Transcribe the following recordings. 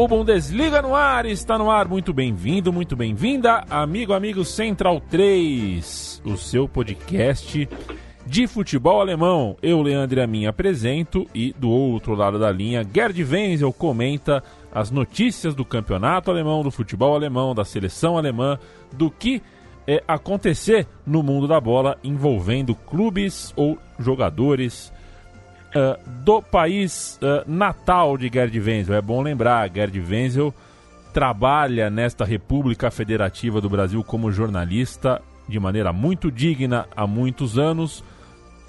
O Bundesliga no ar, está no ar. Muito bem-vindo, muito bem-vinda, amigo, amigo Central 3, o seu podcast de futebol alemão. Eu, Leandro Amin, apresento e do outro lado da linha, Gerd Wenzel comenta as notícias do campeonato alemão, do futebol alemão, da seleção alemã, do que é, acontecer no mundo da bola envolvendo clubes ou jogadores uh, do país uh, natal de Gerd Wenzel. É bom lembrar, Gerd Wenzel trabalha nesta República Federativa do Brasil como jornalista de maneira muito digna há muitos anos,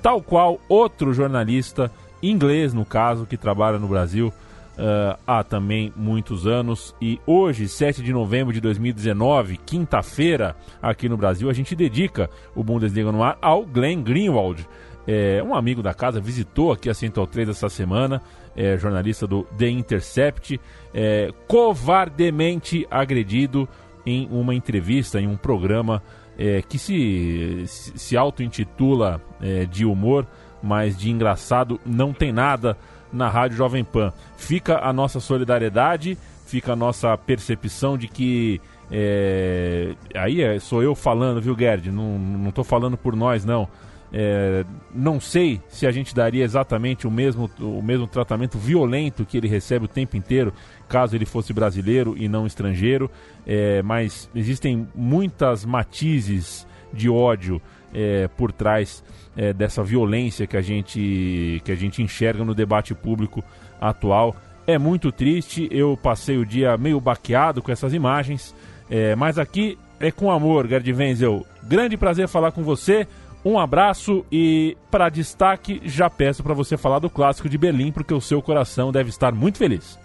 tal qual outro jornalista inglês, no caso, que trabalha no Brasil uh, há também muitos anos. E hoje, 7 de novembro de 2019, quinta-feira, aqui no Brasil, a gente dedica o Bundesliga no ar ao Glenn Greenwald é, um amigo da casa visitou aqui a Central 3 essa semana, é, jornalista do The Intercept, é, covardemente agredido em uma entrevista, em um programa é, que se, se auto-intitula é, de humor, mas de engraçado não tem nada na Rádio Jovem Pan. Fica a nossa solidariedade, fica a nossa percepção de que. É, aí é, sou eu falando, viu, Gerd? Não, não falando por nós, não é, não sei se a gente daria exatamente o mesmo, o mesmo tratamento violento que ele recebe o tempo inteiro, caso ele fosse brasileiro e não estrangeiro, é, mas existem muitas matizes de ódio é, por trás é, dessa violência que a, gente, que a gente enxerga no debate público atual. É muito triste, eu passei o dia meio baqueado com essas imagens, é, mas aqui é com amor, Gerd Wenzel. Grande prazer falar com você. Um abraço e, para destaque, já peço para você falar do clássico de Berlim, porque o seu coração deve estar muito feliz.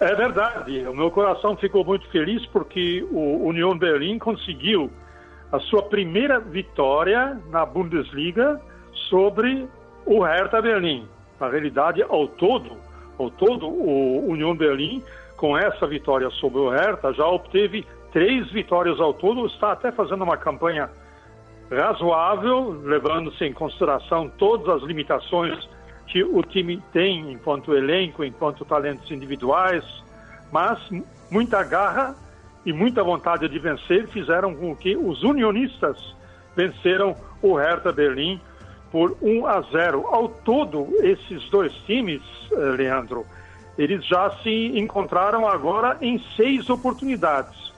É verdade, o meu coração ficou muito feliz porque o União Berlim conseguiu a sua primeira vitória na Bundesliga sobre o Hertha Berlim. Na realidade, ao todo, ao todo, o União Berlim, com essa vitória sobre o Hertha, já obteve três vitórias ao todo, está até fazendo uma campanha razoável, levando-se em consideração todas as limitações que o time tem enquanto elenco, enquanto talentos individuais, mas muita garra e muita vontade de vencer fizeram com que os unionistas venceram o Hertha Berlim por 1 a 0. Ao todo, esses dois times, eh, Leandro, eles já se encontraram agora em seis oportunidades.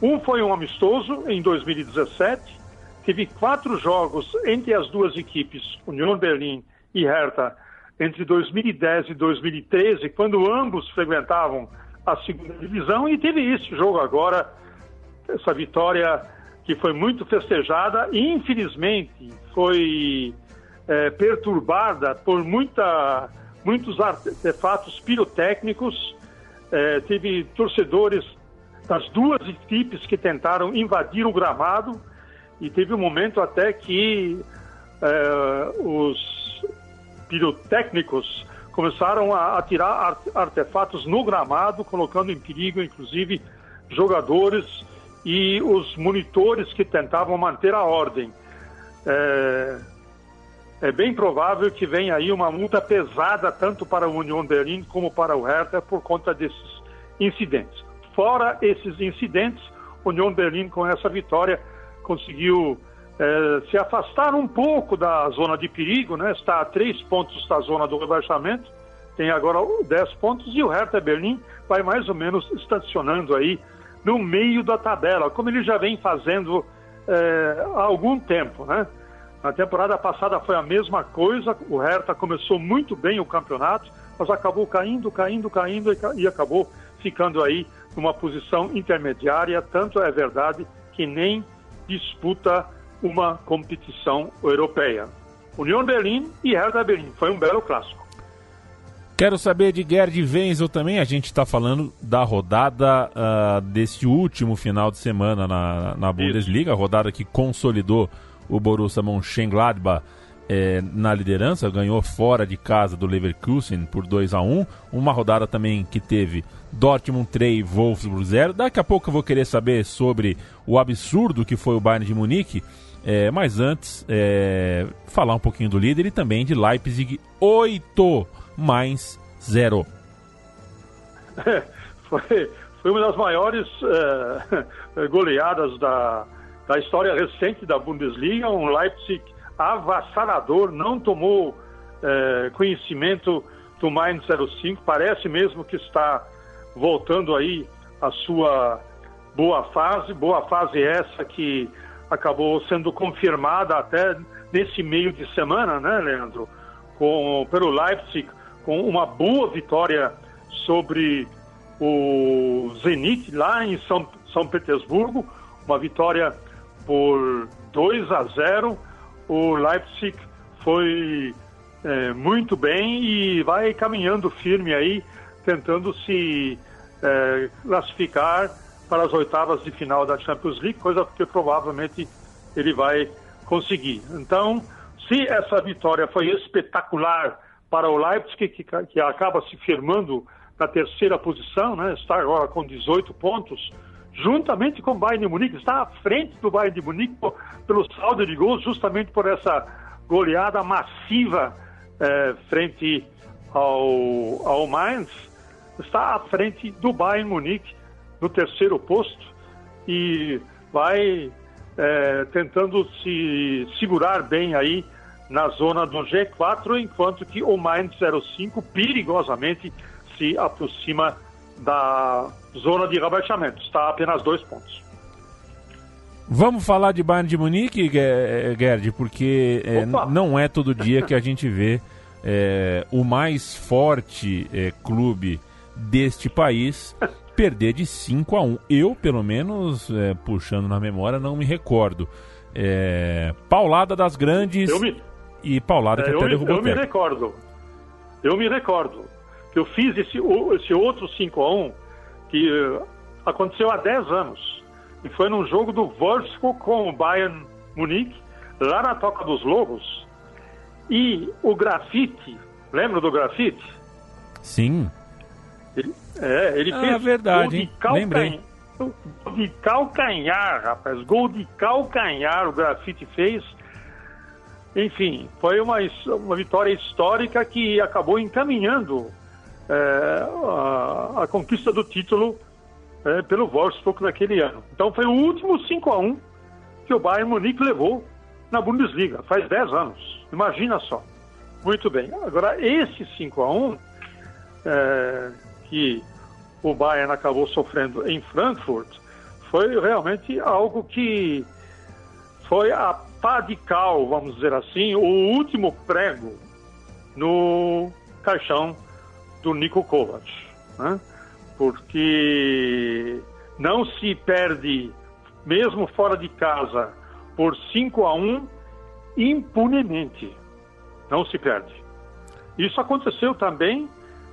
Um foi um amistoso em 2017, teve quatro jogos entre as duas equipes, União Berlim e Hertha, entre 2010 e 2013, quando ambos frequentavam a segunda divisão, e teve esse jogo agora, essa vitória que foi muito festejada e, infelizmente, foi é, perturbada por muita, muitos artefatos pirotécnicos. É, teve torcedores das duas equipes que tentaram invadir o gramado e teve um momento até que é, os pirotécnicos começaram a atirar artefatos no gramado, colocando em perigo, inclusive, jogadores e os monitores que tentavam manter a ordem. É, é bem provável que venha aí uma multa pesada tanto para o Union Berlin como para o Hertha por conta desses incidentes. Fora esses incidentes, Union Berlin com essa vitória conseguiu é, se afastaram um pouco da zona de perigo, né? está a três pontos da zona do rebaixamento, tem agora 10 pontos, e o Hertha Berlim vai mais ou menos estacionando aí no meio da tabela, como ele já vem fazendo é, há algum tempo. Né? Na temporada passada foi a mesma coisa, o Hertha começou muito bem o campeonato, mas acabou caindo, caindo, caindo e acabou ficando aí numa posição intermediária, tanto é verdade que nem disputa uma competição europeia. União Berlim e Hertha Berlim. Foi um belo clássico. Quero saber de Gerd Wenzel também. A gente está falando da rodada uh, desse último final de semana na, na Bundesliga, a rodada que consolidou o Borussia Mönchengladbach eh, na liderança, ganhou fora de casa do Leverkusen por 2 a 1 Uma rodada também que teve Dortmund 3, Wolfsburg 0. Daqui a pouco eu vou querer saber sobre o absurdo que foi o Bayern de Munique. É, mas antes, é, falar um pouquinho do líder e também de Leipzig 8 mais 0. foi, foi uma das maiores é, goleadas da, da história recente da Bundesliga. Um Leipzig avassalador, não tomou é, conhecimento do Mainz 05. Parece mesmo que está voltando aí a sua boa fase, boa fase essa que acabou sendo confirmada até nesse meio de semana, né, Leandro? Com, pelo Leipzig, com uma boa vitória sobre o Zenit lá em São, São Petersburgo, uma vitória por 2 a 0. O Leipzig foi é, muito bem e vai caminhando firme aí, tentando se é, classificar para as oitavas de final da Champions League, coisa que provavelmente ele vai conseguir. Então, se essa vitória foi espetacular para o Leipzig, que, que acaba se firmando na terceira posição, né, está agora com 18 pontos, juntamente com o Bayern de Munique, está à frente do Bayern de Munique pelo saldo de gols, justamente por essa goleada massiva eh, frente ao, ao Mainz, está à frente do Bayern Munique no terceiro posto e vai é, tentando se segurar bem aí na zona do G4, enquanto que o Mainz 05 perigosamente se aproxima da zona de rebaixamento. Está a apenas dois pontos. Vamos falar de Bayern de Munique, Gerd, porque é, não é todo dia que a gente vê é, o mais forte é, clube deste país perder de 5 a 1 Eu, pelo menos, puxando na memória, não me recordo. Paulada das grandes me... e paulada que é, até eu, derrubou Eu me recordo. Eu me recordo eu fiz esse, esse outro 5 a 1 que uh, aconteceu há 10 anos. E foi num jogo do Wolfsburg com o Bayern Munique, lá na Toca dos Lobos. E o grafite, lembra do grafite? Sim. Ele, é, ele ah, fez verdade, gol de calcanhar. Lembrei. Gol de calcanhar, rapaz. Gol de calcanhar o grafite fez. Enfim, foi uma, uma vitória histórica que acabou encaminhando é, a, a, conquista do título é, pelo Wolfsburg naquele ano. Então foi o último 5 a 1 que o Bayern Munique levou na Bundesliga, faz 10 anos. Imagina só. Muito bem. Agora, esse 5 a 1 é, que o Bayern acabou sofrendo em Frankfurt foi realmente algo que foi a pá de cal, vamos dizer assim, o último prego no caixão do Nico Kovac, né? porque não se perde, mesmo fora de casa, por 5 a 1 impunemente. Não se perde. Isso aconteceu também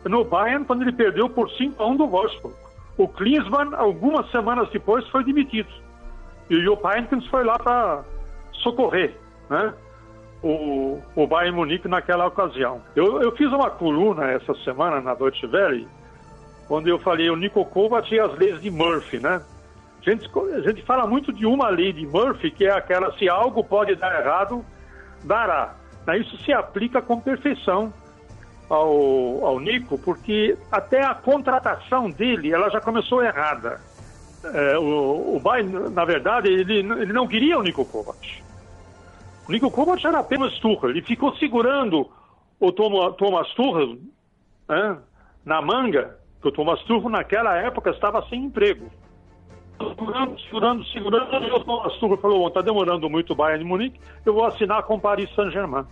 no Bayern quando ele perdeu por 5 a 1 do Wolfsburg. O Klinsmann, algumas semanas depois, foi demitido. E o Heynckes foi lá para socorrer né? O, o Bayern Munique naquela ocasião. Eu, eu fiz uma coluna essa semana na Deutsche Welle, onde eu falei o Nico Kovac e as leis de Murphy, né? A gente, a gente fala muito de uma lei de Murphy, que é aquela, se algo pode dar errado, dará. Isso se aplica com perfeição ao, ao Nico, porque até a contratação dele ela já começou errada. É, o, o Bayern, na verdade, ele, ele não queria o Nico Kovac. O Nico Kovac era apenas Tuchel. Ele ficou segurando o Thomas Tuchel né, na manga, que o Thomas Tuchel naquela época estava sem emprego. Segurando, segurando, segurando, e o Thomas Tuchel falou, está demorando muito o Bayern de Munique, eu vou assinar com o Paris Saint-Germain.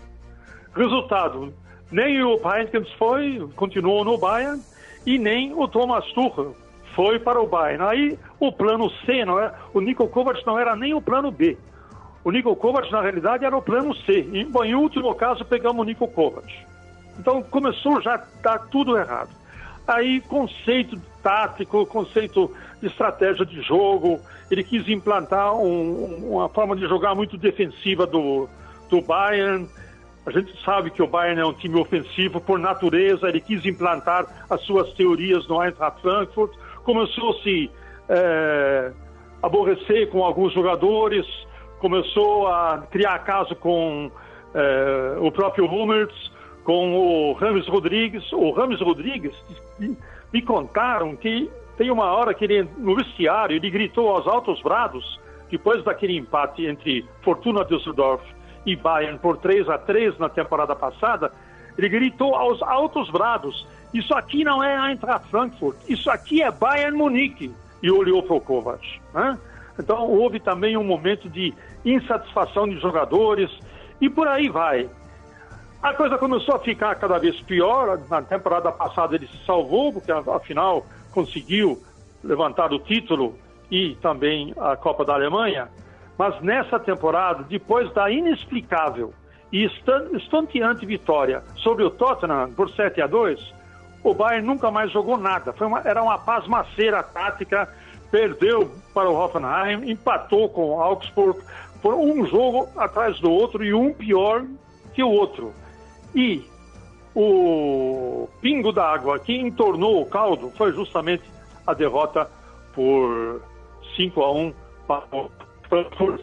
Resultado, nem o Heinkens foi, continuou no Bayern, e nem o Thomas Tuchel foi para o Bayern. Aí o plano C, não é? o Nico Kovac não era nem o plano B. O Nico Kovac, na realidade, era o plano C. E, em último caso, pegamos o Nico Kovac. Então começou já dar tudo errado. Aí, conceito tático, conceito de estratégia de jogo, ele quis implantar um, uma forma de jogar muito defensiva do, do Bayern. A gente sabe que o Bayern é um time ofensivo por natureza, ele quis implantar as suas teorias no Eintracht Frankfurt. Começou a se é, aborrecer com alguns jogadores, começou a criar caso com é, o próprio Hummels, com o Rames Rodrigues. O Rames Rodrigues me contaram que tem uma hora que ele, no vestiário, ele gritou aos altos brados, depois daquele empate entre Fortuna Düsseldorf e Bayern por 3 a 3 na temporada passada, ele gritou aos altos brados: Isso aqui não é Eintracht Frankfurt, isso aqui é Bayern Munique. E olhou para o Kovac. Né? Então houve também um momento de insatisfação de jogadores e por aí vai. A coisa começou a ficar cada vez pior. Na temporada passada ele se salvou, porque afinal conseguiu levantar o título e também a Copa da Alemanha. Mas nessa temporada, depois da inexplicável e estonteante vitória sobre o Tottenham por 7 a 2, o Bayern nunca mais jogou nada. Uma, era uma pasmaceira tática, perdeu para o Hoffenheim, empatou com o Augsburg, por um jogo atrás do outro e um pior que o outro. E o pingo d'água que entornou o caldo foi justamente a derrota por 5 a 1 para o Frankfurt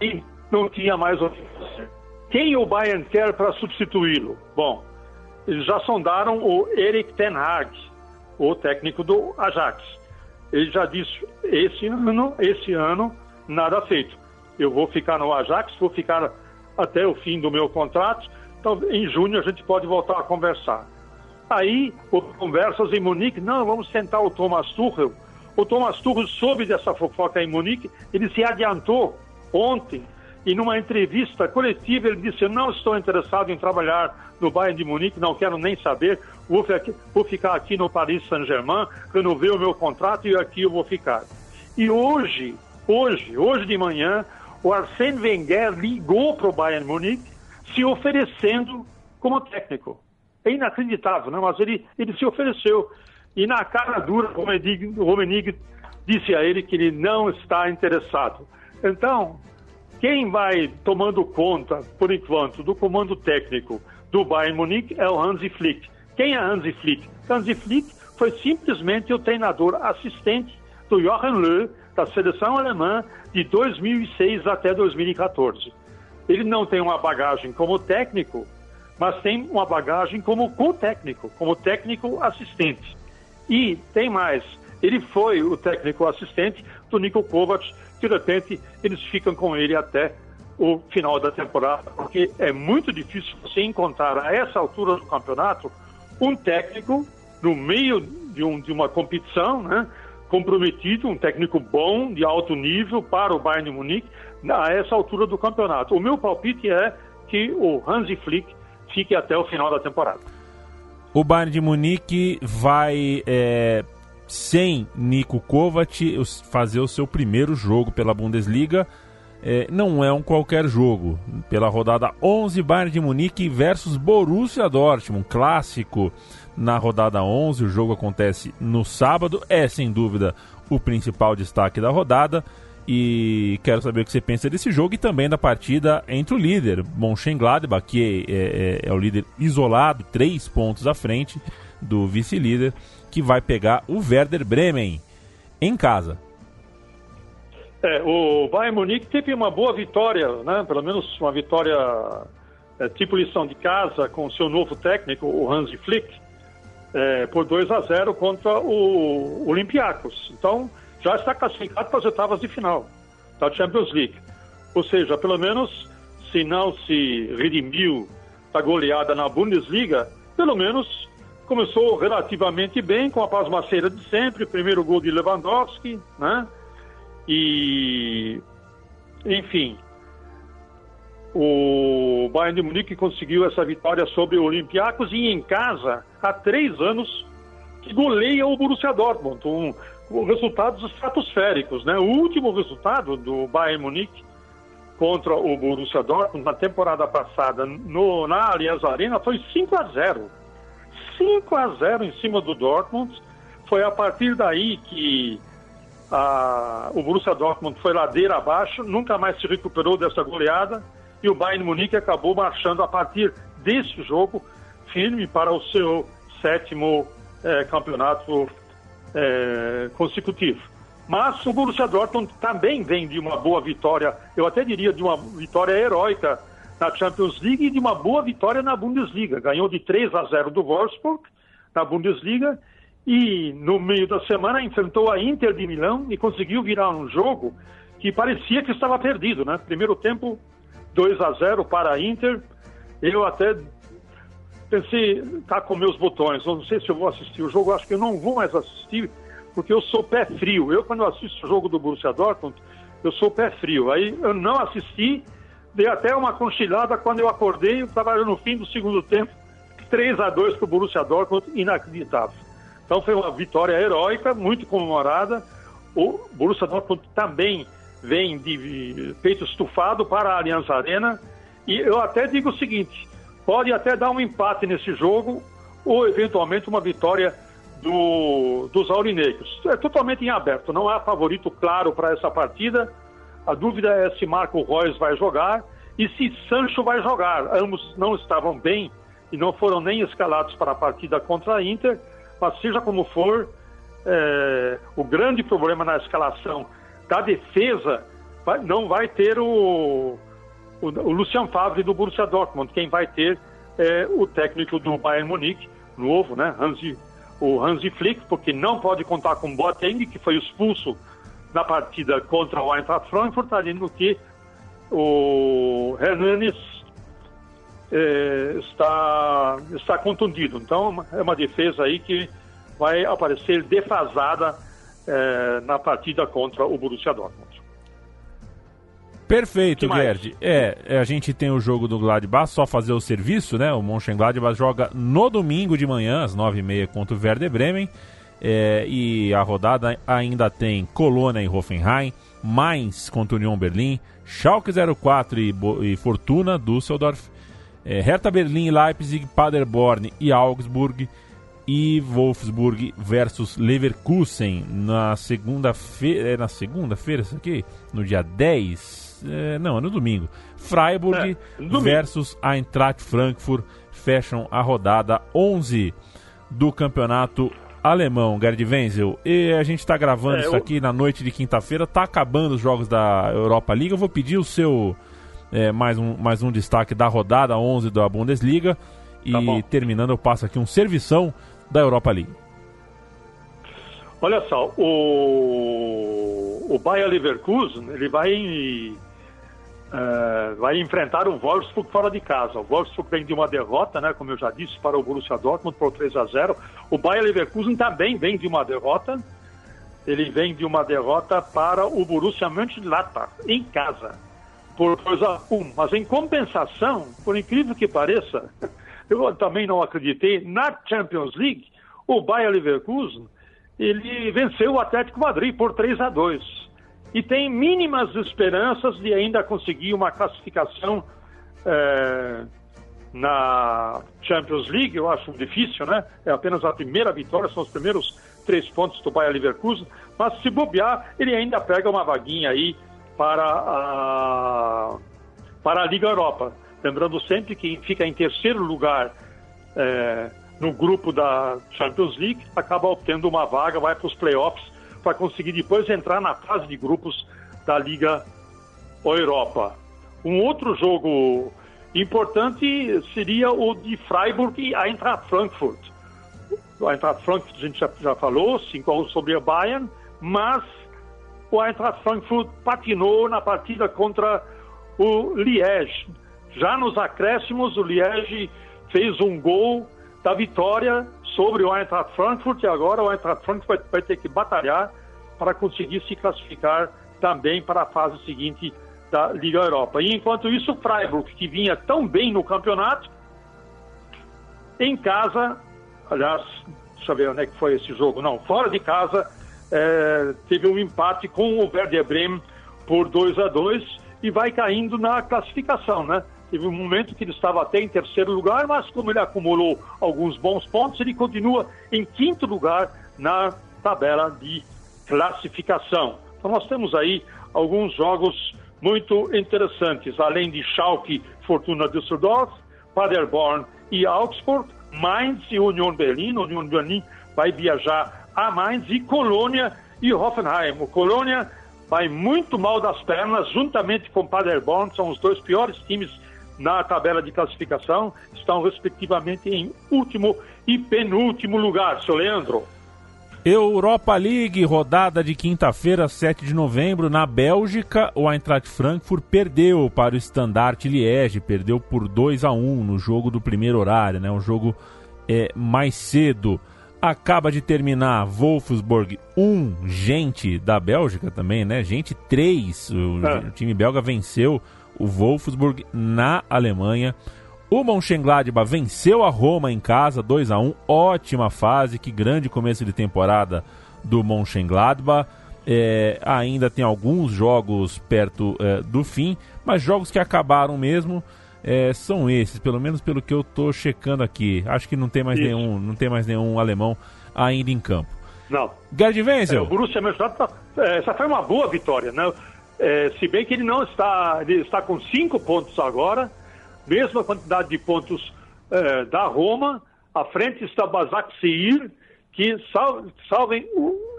e não tinha mais o Quem o Bayern quer para substituí-lo? Bom, eles já sondaram o Erik Ten Hag, o técnico do Ajax. Ele já disse: esse ano, esse ano, nada feito. Eu vou ficar no Ajax, vou ficar até o fim do meu contrato então, em junho a gente pode voltar a conversar. Aí, conversas em Munique, não, vamos tentar o Thomas Tuchel. O Thomas Tuchel soube dessa fofoca em Munique, ele se adiantou ontem e numa entrevista coletiva ele disse: Eu não estou interessado em trabalhar no Bayern de Munique, não quero nem saber, vou, vou ficar aqui no Paris Saint-Germain, renovei o meu contrato e aqui eu vou ficar. E hoje, hoje, hoje de manhã, o Arsène Wenger ligou para o Bayern Munique se oferecendo como técnico. É inacreditável, né? mas ele, ele se ofereceu. E na cara dura, o Romenig disse a ele que ele não está interessado. Então, quem vai tomando conta, por enquanto, do comando técnico do Bayern Munique é o Hansi Flick. Quem é Hansi Flick? Hansi Flick foi simplesmente o treinador assistente do Jochen Löw, da seleção alemã, de 2006 até 2014. Ele não tem uma bagagem como técnico, mas tem uma bagagem como co-técnico, como técnico assistente. E tem mais, ele foi o técnico assistente do Nico Kovac, de repente eles ficam com ele até o final da temporada, porque é muito difícil você encontrar a essa altura do campeonato um técnico no meio de, um, de uma competição, né, comprometido, um técnico bom, de alto nível para o Bayern de Munique, a essa altura do campeonato. O meu palpite é que o Hansi Flick fique até o final da temporada. O Bayern de Munique vai, é, sem Nico Kovac, fazer o seu primeiro jogo pela Bundesliga. É, não é um qualquer jogo. Pela rodada 11, Bayern de Munique versus Borussia Dortmund, clássico na rodada 11. O jogo acontece no sábado. É, sem dúvida, o principal destaque da rodada. E quero saber o que você pensa desse jogo e também da partida entre o líder, Mönchengladbach, que é, é, é o líder isolado, três pontos à frente do vice-líder, que vai pegar o Werder Bremen em casa. É, o Bayern Munique teve uma boa vitória, né? pelo menos uma vitória é, tipo lição de casa com o seu novo técnico, o Hansi Flick, é, por 2 a 0 contra o Olympiacos. Então, já está classificado para as oitavas de final da Champions League. Ou seja, pelo menos se não se redimiu da goleada na Bundesliga, pelo menos começou relativamente bem, com a pasmaceira de sempre, primeiro gol de Lewandowski, né? E, enfim, o Bayern de Munique conseguiu essa vitória sobre o Olympiacos e em casa, há três anos, que goleia o Borussia Dortmund, um, com resultados estratosféricos, né? O último resultado do Bayern Munique contra o Borussia Dortmund na temporada passada no, na Allianz Arena foi 5 a 0. 5 a 0 em cima do Dortmund. Foi a partir daí que a, o Borussia Dortmund foi ladeira abaixo, nunca mais se recuperou dessa goleada e o Bayern Munique acabou marchando a partir desse jogo firme para o seu sétimo é, campeonato é, consecutivo. Mas o Borussia Dortmund também vem de uma boa vitória, eu até diria de uma vitória heróica na Champions League e de uma boa vitória na Bundesliga. Ganhou de 3 a 0 do Wolfsburg na Bundesliga e no meio da semana enfrentou a Inter de Milão e conseguiu virar um jogo que parecia que estava perdido, né? Primeiro tempo 2 a 0 para a Inter. Eu até pensei, tá com meus botões, não sei se eu vou assistir o jogo, acho que eu não vou mais assistir porque eu sou pé frio. Eu, quando eu assisto o jogo do Borussia Dortmund, eu sou pé frio. Aí eu não assisti, dei até uma conchilada quando eu acordei, estava no fim do segundo tempo, 3 a 2 para o Borussia Dortmund, inacreditável. Então foi uma vitória heróica, muito comemorada. O Borussia Dortmund também vem de peito estufado para a Allianz Arena. E eu até digo o seguinte: pode até dar um empate nesse jogo, ou eventualmente uma vitória do, dos aurinegros. É totalmente em aberto, não há favorito claro para essa partida. A dúvida é se Marco Reus vai jogar e se Sancho vai jogar. Ambos não estavam bem e não foram nem escalados para a partida contra a Inter, mas seja como for, é, o grande problema na escalação da defesa vai, não vai ter o, o, o Lucian Favre do Borussia Dortmund, quem vai ter é o técnico do Bayern Munique, novo, né, Hansi o Hansi Flick, porque não pode contar com Boateng, que foi expulso na partida contra o Eintracht Frankfurt, além que o Hernanes eh, está, está contundido. Então, é uma defesa aí que vai aparecer defasada eh, na partida contra o Borussia Dortmund. Perfeito, Gerd. É, é, a gente tem o jogo do Gladbach, só fazer o serviço, né? O Mönchengladbach joga no domingo de manhã, às 9h30, contra o Werder Bremen. É, e a rodada ainda tem Colônia e Hoffenheim, Mainz contra o Union Berlim, Schalke 04 e, e Fortuna, Düsseldorf, é, Hertha Berlim, Leipzig, Paderborn e Augsburg e Wolfsburg versus Leverkusen na segunda-feira, é na segunda-feira isso aqui? No dia 10 é, não, é no domingo. Freiburg é, domingo. versus Eintracht Frankfurt fecham a rodada 11 do campeonato alemão, Gerd Wenzel. E a gente está gravando é, isso aqui na noite de quinta-feira, tá acabando os jogos da Europa League. Eu vou pedir o seu é, mais, um, mais um destaque da rodada 11 da Bundesliga. E tá terminando, eu passo aqui um servição da Europa League. Olha só, o, o Bayer Leverkusen ele vai Uh, vai enfrentar o Wolfsburg fora de casa. O Wolfsburg vem de uma derrota, né, como eu já disse, para o Borussia Dortmund por 3 a 0. O Bayer Leverkusen também vem de uma derrota. Ele vem de uma derrota para o Borussia Mönchengladbach em casa por 2 a 1. Mas em compensação, por incrível que pareça, eu também não acreditei na Champions League. O Bayer Leverkusen ele venceu o Atlético Madrid por 3 a 2 e tem mínimas esperanças de ainda conseguir uma classificação é, na Champions League. Eu acho difícil, né? É apenas a primeira vitória, são os primeiros três pontos do Bayer Leverkusen. Mas se bobear, ele ainda pega uma vaguinha aí para a, para a Liga Europa. Lembrando sempre que fica em terceiro lugar é, no grupo da Champions League acaba obtendo uma vaga, vai para os playoffs para conseguir depois entrar na fase de grupos da Liga Europa. Um outro jogo importante seria o de Freiburg e Eintracht Frankfurt. O Eintracht Frankfurt a gente já, já falou, 5 sobre a Bayern, mas o Eintracht Frankfurt patinou na partida contra o Liège Já nos acréscimos, o Liege fez um gol da vitória sobre o Eintracht Frankfurt e agora o Eintracht Frankfurt vai ter que batalhar para conseguir se classificar também para a fase seguinte da Liga Europa. E enquanto isso, o Freiburg, que vinha tão bem no campeonato, em casa, aliás, deixa eu ver onde é que foi esse jogo, não, fora de casa, é, teve um empate com o Werder Bremen por 2 a 2 e vai caindo na classificação, né? Teve um momento que ele estava até em terceiro lugar, mas como ele acumulou alguns bons pontos, ele continua em quinto lugar na tabela de classificação. Então nós temos aí alguns jogos muito interessantes, além de Schalke, Fortuna Düsseldorf, Paderborn e Augsburg, Mainz e Union Berlin. Union Berlin vai viajar a Mainz e Colônia e Hoffenheim. O Colônia vai muito mal das pernas, juntamente com Paderborn, são os dois piores times na tabela de classificação, estão respectivamente em último e penúltimo lugar, seu Leandro. Europa League, rodada de quinta-feira, 7 de novembro, na Bélgica, o Eintracht Frankfurt perdeu para o Standard Liège, perdeu por 2 a 1 no jogo do primeiro horário, né? Um jogo é, mais cedo. Acaba de terminar Wolfsburg 1, gente da Bélgica também, né? Gente 3, o, é. o time belga venceu o Wolfsburg na Alemanha. O Mönchengladbach venceu a Roma em casa, 2 a 1 ótima fase, que grande começo de temporada do Mönchengladbach. É, ainda tem alguns jogos perto é, do fim, mas jogos que acabaram mesmo é, são esses, pelo menos pelo que eu estou checando aqui. Acho que não tem mais nenhum, não tem mais nenhum alemão ainda em campo. Não. Gerd Wenzel. É, o Borussia Mönchengladbach, é, essa foi uma boa vitória, né? É, se bem que ele não está, ele está com cinco pontos agora, mesma quantidade de pontos é, da Roma. À frente está Basak Seir, que, sal, salvem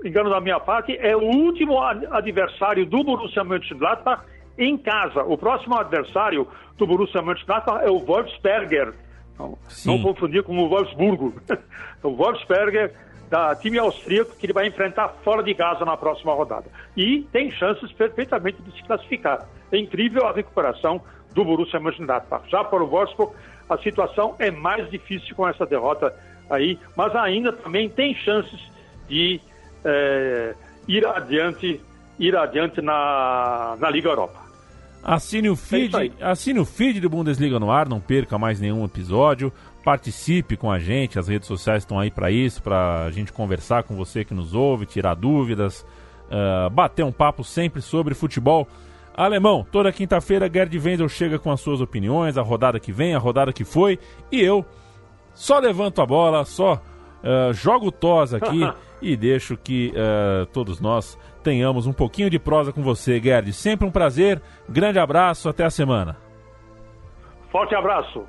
engano da minha parte, é o último adversário do Borussia Mönchengladbach em casa. O próximo adversário do Borussia Mönchengladbach é o Wolfsberger. Não, não confundir com o Wolfsburgo. o Wolfsberger da time austríaco que ele vai enfrentar fora de casa na próxima rodada. E tem chances perfeitamente de se classificar. É incrível a recuperação do Borussia Mönchengladbach. Já para o Wolfsburg, a situação é mais difícil com essa derrota aí, mas ainda também tem chances de é, ir adiante, ir adiante na, na Liga Europa. Assine o feed, é assine o feed do Bundesliga no ar, não perca mais nenhum episódio. Participe com a gente, as redes sociais estão aí para isso, para a gente conversar com você que nos ouve, tirar dúvidas, uh, bater um papo sempre sobre futebol alemão. Toda quinta-feira, Gerd Wendel chega com as suas opiniões, a rodada que vem, a rodada que foi, e eu só levanto a bola, só uh, jogo tos aqui e deixo que uh, todos nós tenhamos um pouquinho de prosa com você, Gerd. Sempre um prazer, grande abraço, até a semana. Forte abraço.